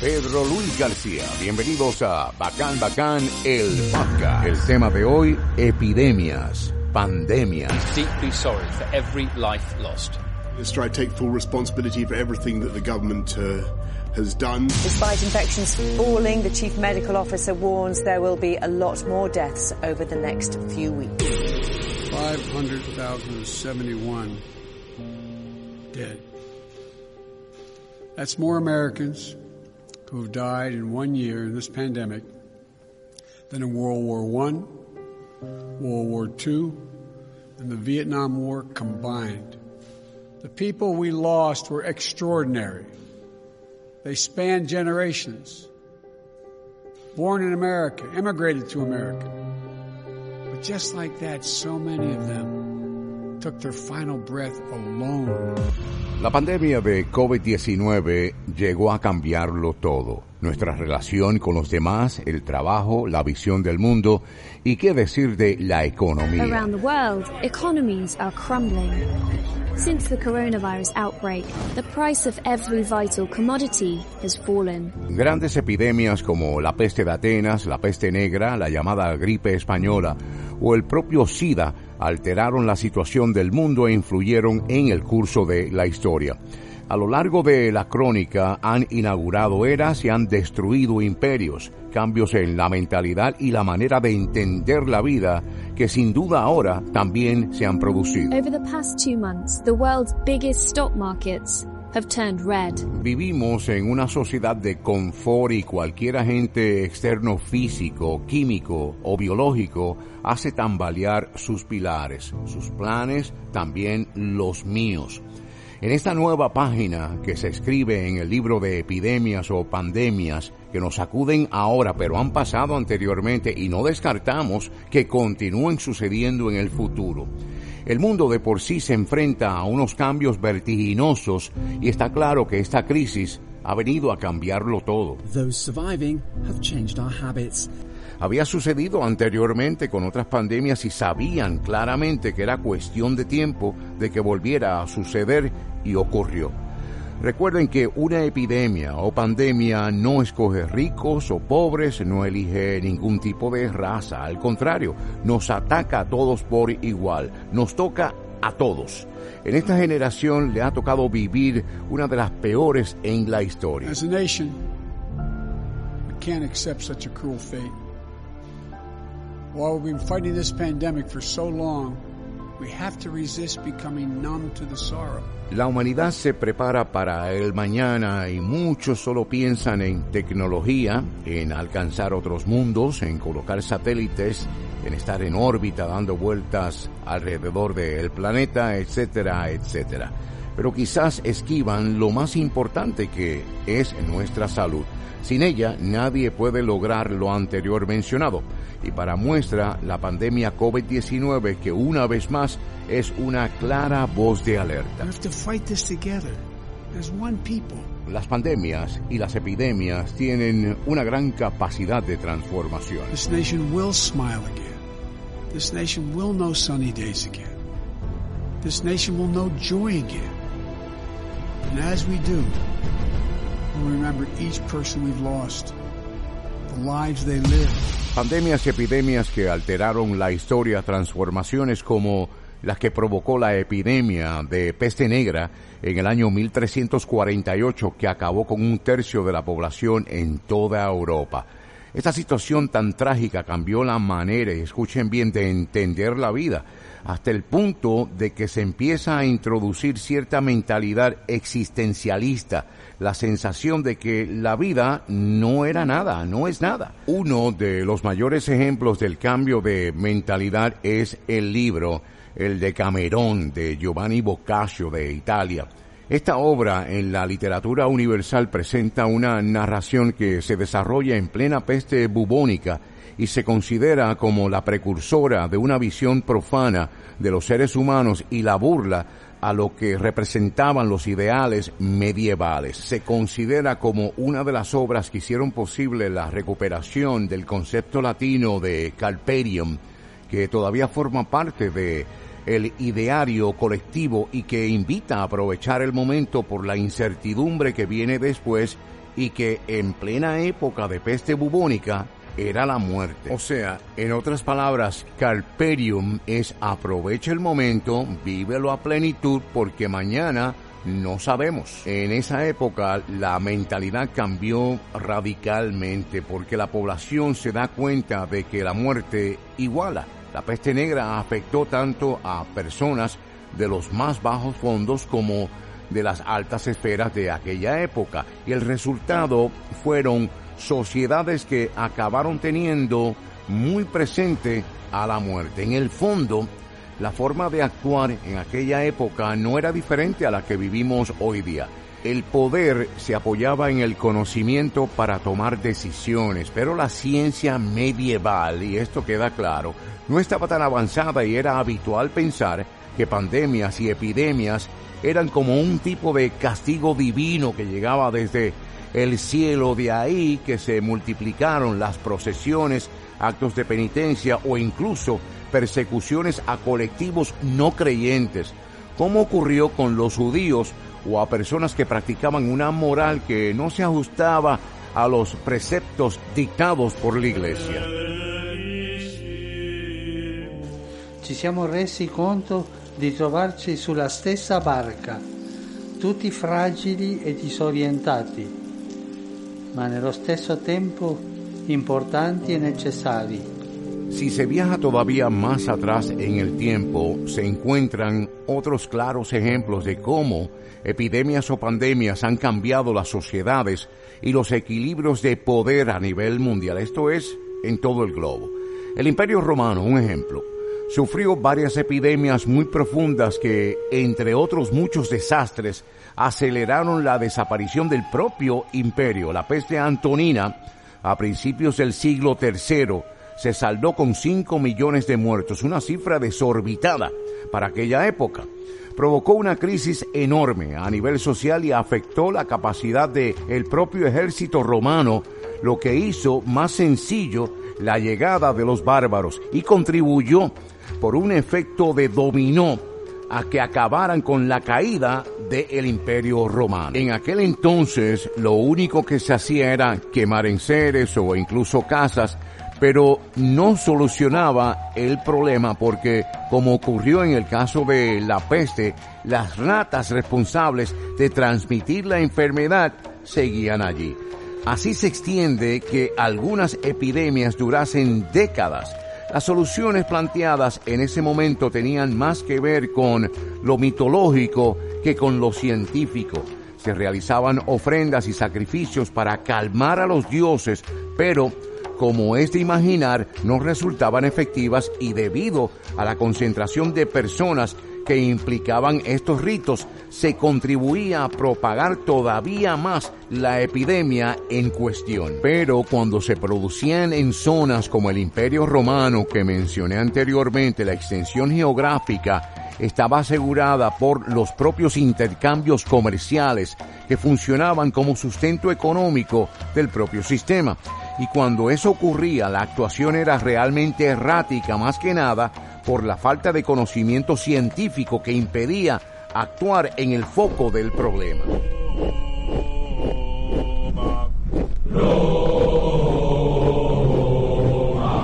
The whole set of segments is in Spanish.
Pedro Luis García. Bienvenidos a Bacán Bacán, el podcast. El tema de hoy, epidemias, pandemias. Deeply sorry for every life lost. Let's try to take full responsibility for everything that the government uh, has done. Despite infections falling, the chief medical officer warns there will be a lot more deaths over the next few weeks. 500,071 dead. That's more Americans who have died in one year in this pandemic than in World War I, World War II, and the Vietnam War combined. The people we lost were extraordinary. They spanned generations. Born in America, immigrated to America. But just like that, so many of them took their final breath alone. La pandemia de COVID-19 llegó a cambiarlo todo. Nuestra relación con los demás, el trabajo, la visión del mundo y qué decir de la economía. Around the world, economies are crumbling. Since the coronavirus outbreak, the price of every vital commodity has fallen. Grandes epidemias como la peste de Atenas, la peste negra, la llamada gripe española o el propio SIDA alteraron la situación del mundo e influyeron en el curso de la historia. A lo largo de la crónica han inaugurado eras y han destruido imperios, cambios en la mentalidad y la manera de entender la vida que sin duda ahora también se han producido. Over the past two months, the world's biggest stock markets have turned red. Vivimos en una sociedad de confort y cualquier agente externo físico, químico o biológico hace tambalear sus pilares, sus planes, también los míos. En esta nueva página que se escribe en el libro de epidemias o pandemias que nos acuden ahora pero han pasado anteriormente y no descartamos que continúen sucediendo en el futuro. El mundo de por sí se enfrenta a unos cambios vertiginosos y está claro que esta crisis ha venido a cambiarlo todo. Those surviving have changed our habits. Había sucedido anteriormente con otras pandemias y sabían claramente que era cuestión de tiempo de que volviera a suceder y ocurrió. Recuerden que una epidemia o pandemia no escoge ricos o pobres, no elige ningún tipo de raza, al contrario, nos ataca a todos por igual, nos toca a todos. En esta generación le ha tocado vivir una de las peores en la historia. As a nation, we can't accept such a cruel fate. While we've been fighting this pandemic for so long, La humanidad se prepara para el mañana y muchos solo piensan en tecnología, en alcanzar otros mundos, en colocar satélites, en estar en órbita dando vueltas alrededor del planeta, etcétera, etcétera. Pero quizás esquivan lo más importante que es nuestra salud. Sin ella nadie puede lograr lo anterior mencionado. Y para muestra, la pandemia COVID-19 que una vez más es una clara voz de alerta. We have to fight this together as one people. Las pandemias y las epidemias tienen una gran capacidad de transformación. This nation will smile again. This nation will know sunny days again. This nation will know joy again. And as we do, we'll remember each person we've lost, the lives they lived. Pandemias y epidemias que alteraron la historia, transformaciones como las que provocó la epidemia de peste negra en el año 1348 que acabó con un tercio de la población en toda Europa. Esta situación tan trágica cambió la manera, escuchen bien, de entender la vida, hasta el punto de que se empieza a introducir cierta mentalidad existencialista, la sensación de que la vida no era nada, no es nada. Uno de los mayores ejemplos del cambio de mentalidad es el libro El de Camerón de Giovanni Boccaccio de Italia. Esta obra en la literatura universal presenta una narración que se desarrolla en plena peste bubónica y se considera como la precursora de una visión profana de los seres humanos y la burla a lo que representaban los ideales medievales. Se considera como una de las obras que hicieron posible la recuperación del concepto latino de Calperium, que todavía forma parte de el ideario colectivo y que invita a aprovechar el momento por la incertidumbre que viene después y que en plena época de peste bubónica era la muerte. O sea, en otras palabras, carperium es aprovecha el momento, vívelo a plenitud porque mañana no sabemos. En esa época la mentalidad cambió radicalmente porque la población se da cuenta de que la muerte iguala. La peste negra afectó tanto a personas de los más bajos fondos como de las altas esferas de aquella época y el resultado fueron sociedades que acabaron teniendo muy presente a la muerte. En el fondo, la forma de actuar en aquella época no era diferente a la que vivimos hoy día. El poder se apoyaba en el conocimiento para tomar decisiones, pero la ciencia medieval, y esto queda claro, no estaba tan avanzada y era habitual pensar que pandemias y epidemias eran como un tipo de castigo divino que llegaba desde el cielo, de ahí que se multiplicaron las procesiones, actos de penitencia o incluso persecuciones a colectivos no creyentes, como ocurrió con los judíos o a personas que practicaban una moral que no se ajustaba a los preceptos dictados por la Iglesia. Ci siamo resi conto di trovarci sulla stessa barca, tutti fragili e disorientati, ma nello stesso tempo importanti e necessari. Si se viaja todavía más atrás en el tiempo, se encuentran otros claros ejemplos de cómo epidemias o pandemias han cambiado las sociedades y los equilibrios de poder a nivel mundial. Esto es en todo el globo. El Imperio Romano, un ejemplo, sufrió varias epidemias muy profundas que, entre otros muchos desastres, aceleraron la desaparición del propio imperio. La peste antonina, a principios del siglo III, se saldó con 5 millones de muertos, una cifra desorbitada para aquella época. Provocó una crisis enorme a nivel social y afectó la capacidad del el propio ejército romano, lo que hizo más sencillo la llegada de los bárbaros y contribuyó por un efecto de dominó a que acabaran con la caída del imperio romano. En aquel entonces lo único que se hacía era quemar enseres o incluso casas, pero no solucionaba el problema porque, como ocurrió en el caso de la peste, las ratas responsables de transmitir la enfermedad seguían allí. Así se extiende que algunas epidemias durasen décadas las soluciones planteadas en ese momento tenían más que ver con lo mitológico que con lo científico. Se realizaban ofrendas y sacrificios para calmar a los dioses, pero como es de imaginar, no resultaban efectivas y debido a la concentración de personas que implicaban estos ritos, se contribuía a propagar todavía más la epidemia en cuestión. Pero cuando se producían en zonas como el Imperio Romano que mencioné anteriormente, la extensión geográfica estaba asegurada por los propios intercambios comerciales que funcionaban como sustento económico del propio sistema. Y cuando eso ocurría, la actuación era realmente errática, más que nada por la falta de conocimiento científico que impedía actuar en el foco del problema.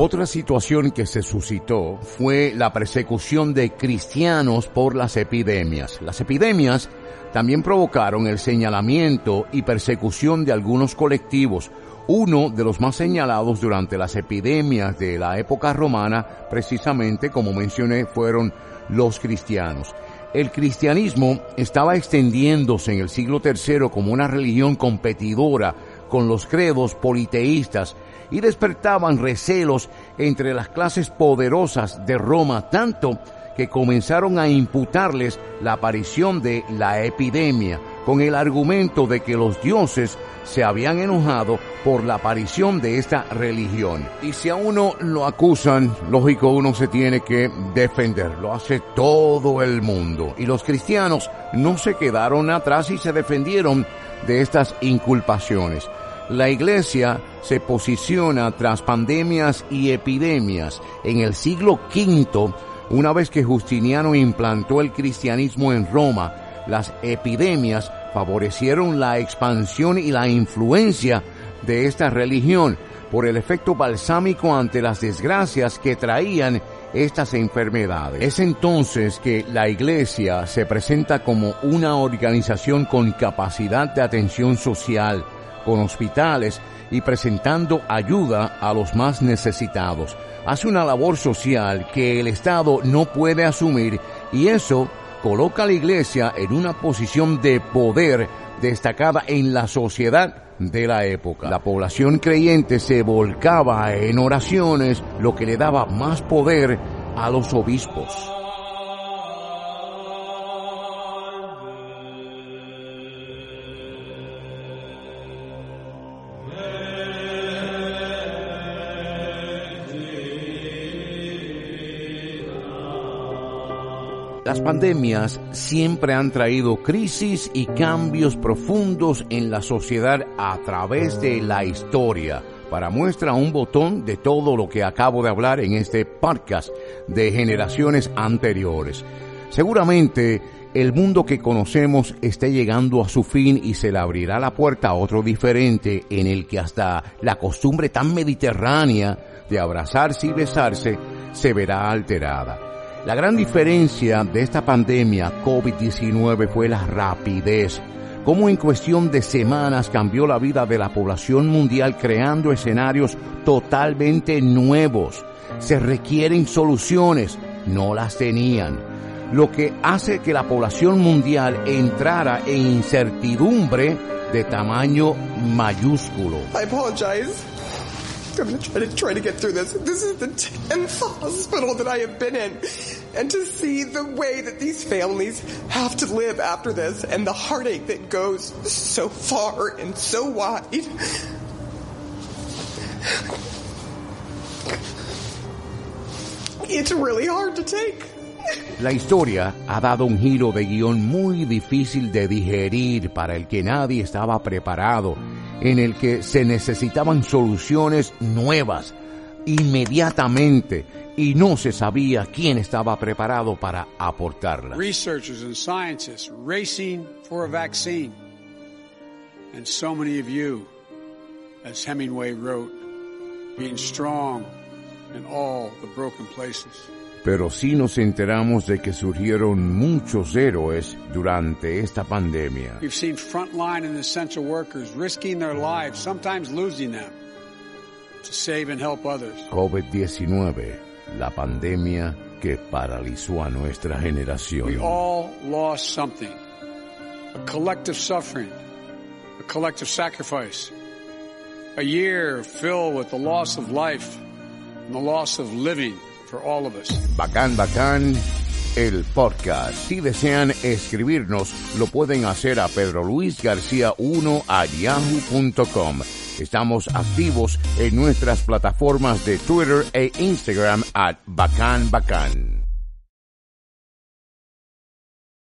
Otra situación que se suscitó fue la persecución de cristianos por las epidemias. Las epidemias también provocaron el señalamiento y persecución de algunos colectivos, uno de los más señalados durante las epidemias de la época romana, precisamente como mencioné, fueron los cristianos. El cristianismo estaba extendiéndose en el siglo III como una religión competidora con los credos politeístas y despertaban recelos entre las clases poderosas de Roma, tanto que comenzaron a imputarles la aparición de la epidemia, con el argumento de que los dioses se habían enojado por la aparición de esta religión. Y si a uno lo acusan, lógico uno se tiene que defender, lo hace todo el mundo. Y los cristianos no se quedaron atrás y se defendieron de estas inculpaciones. La iglesia se posiciona tras pandemias y epidemias. En el siglo V, una vez que Justiniano implantó el cristianismo en Roma, las epidemias favorecieron la expansión y la influencia de esta religión por el efecto balsámico ante las desgracias que traían estas enfermedades. Es entonces que la Iglesia se presenta como una organización con capacidad de atención social, con hospitales y presentando ayuda a los más necesitados. Hace una labor social que el Estado no puede asumir y eso coloca la Iglesia en una posición de poder destacada en la sociedad de la época. La población creyente se volcaba en oraciones, lo que le daba más poder a los obispos. Las pandemias siempre han traído crisis y cambios profundos en la sociedad a través de la historia. Para muestra un botón de todo lo que acabo de hablar en este podcast de generaciones anteriores. Seguramente el mundo que conocemos esté llegando a su fin y se le abrirá la puerta a otro diferente en el que hasta la costumbre tan mediterránea de abrazarse y besarse se verá alterada. La gran diferencia de esta pandemia COVID-19 fue la rapidez, cómo en cuestión de semanas cambió la vida de la población mundial creando escenarios totalmente nuevos. Se requieren soluciones, no las tenían, lo que hace que la población mundial entrara en incertidumbre de tamaño mayúsculo. I. I'm going to try to try to get through this. This is the 10th hospital that I have been in. And to see the way that these families have to live after this and the heartache that goes so far and so wide. It's really hard to take. La historia ha dado un giro de guión muy difícil de digerir para el que nadie estaba preparado, en el que se necesitaban soluciones nuevas, inmediatamente, y no se sabía quién estaba preparado para aportarlas. Researchers and scientists racing for a vaccine. And so many of you, as Hemingway wrote, being strong in all the broken places. Pero sí nos enteramos de que surgieron muchos héroes durante esta pandemia. We've seen frontline and essential workers risking their lives, sometimes losing them, to save and help others. COVID-19, la pandemia que paralizó a nuestra generación. We all lost something. A collective suffering, a collective sacrifice. A year filled with the loss of life and the loss of living for all of us. Bacán, bacán, el podcast. Si desean escribirnos, lo pueden hacer a Pedro Luis García 1 a yahoo.com. Estamos activos en nuestras plataformas de Twitter e Instagram at Bacán Bacán.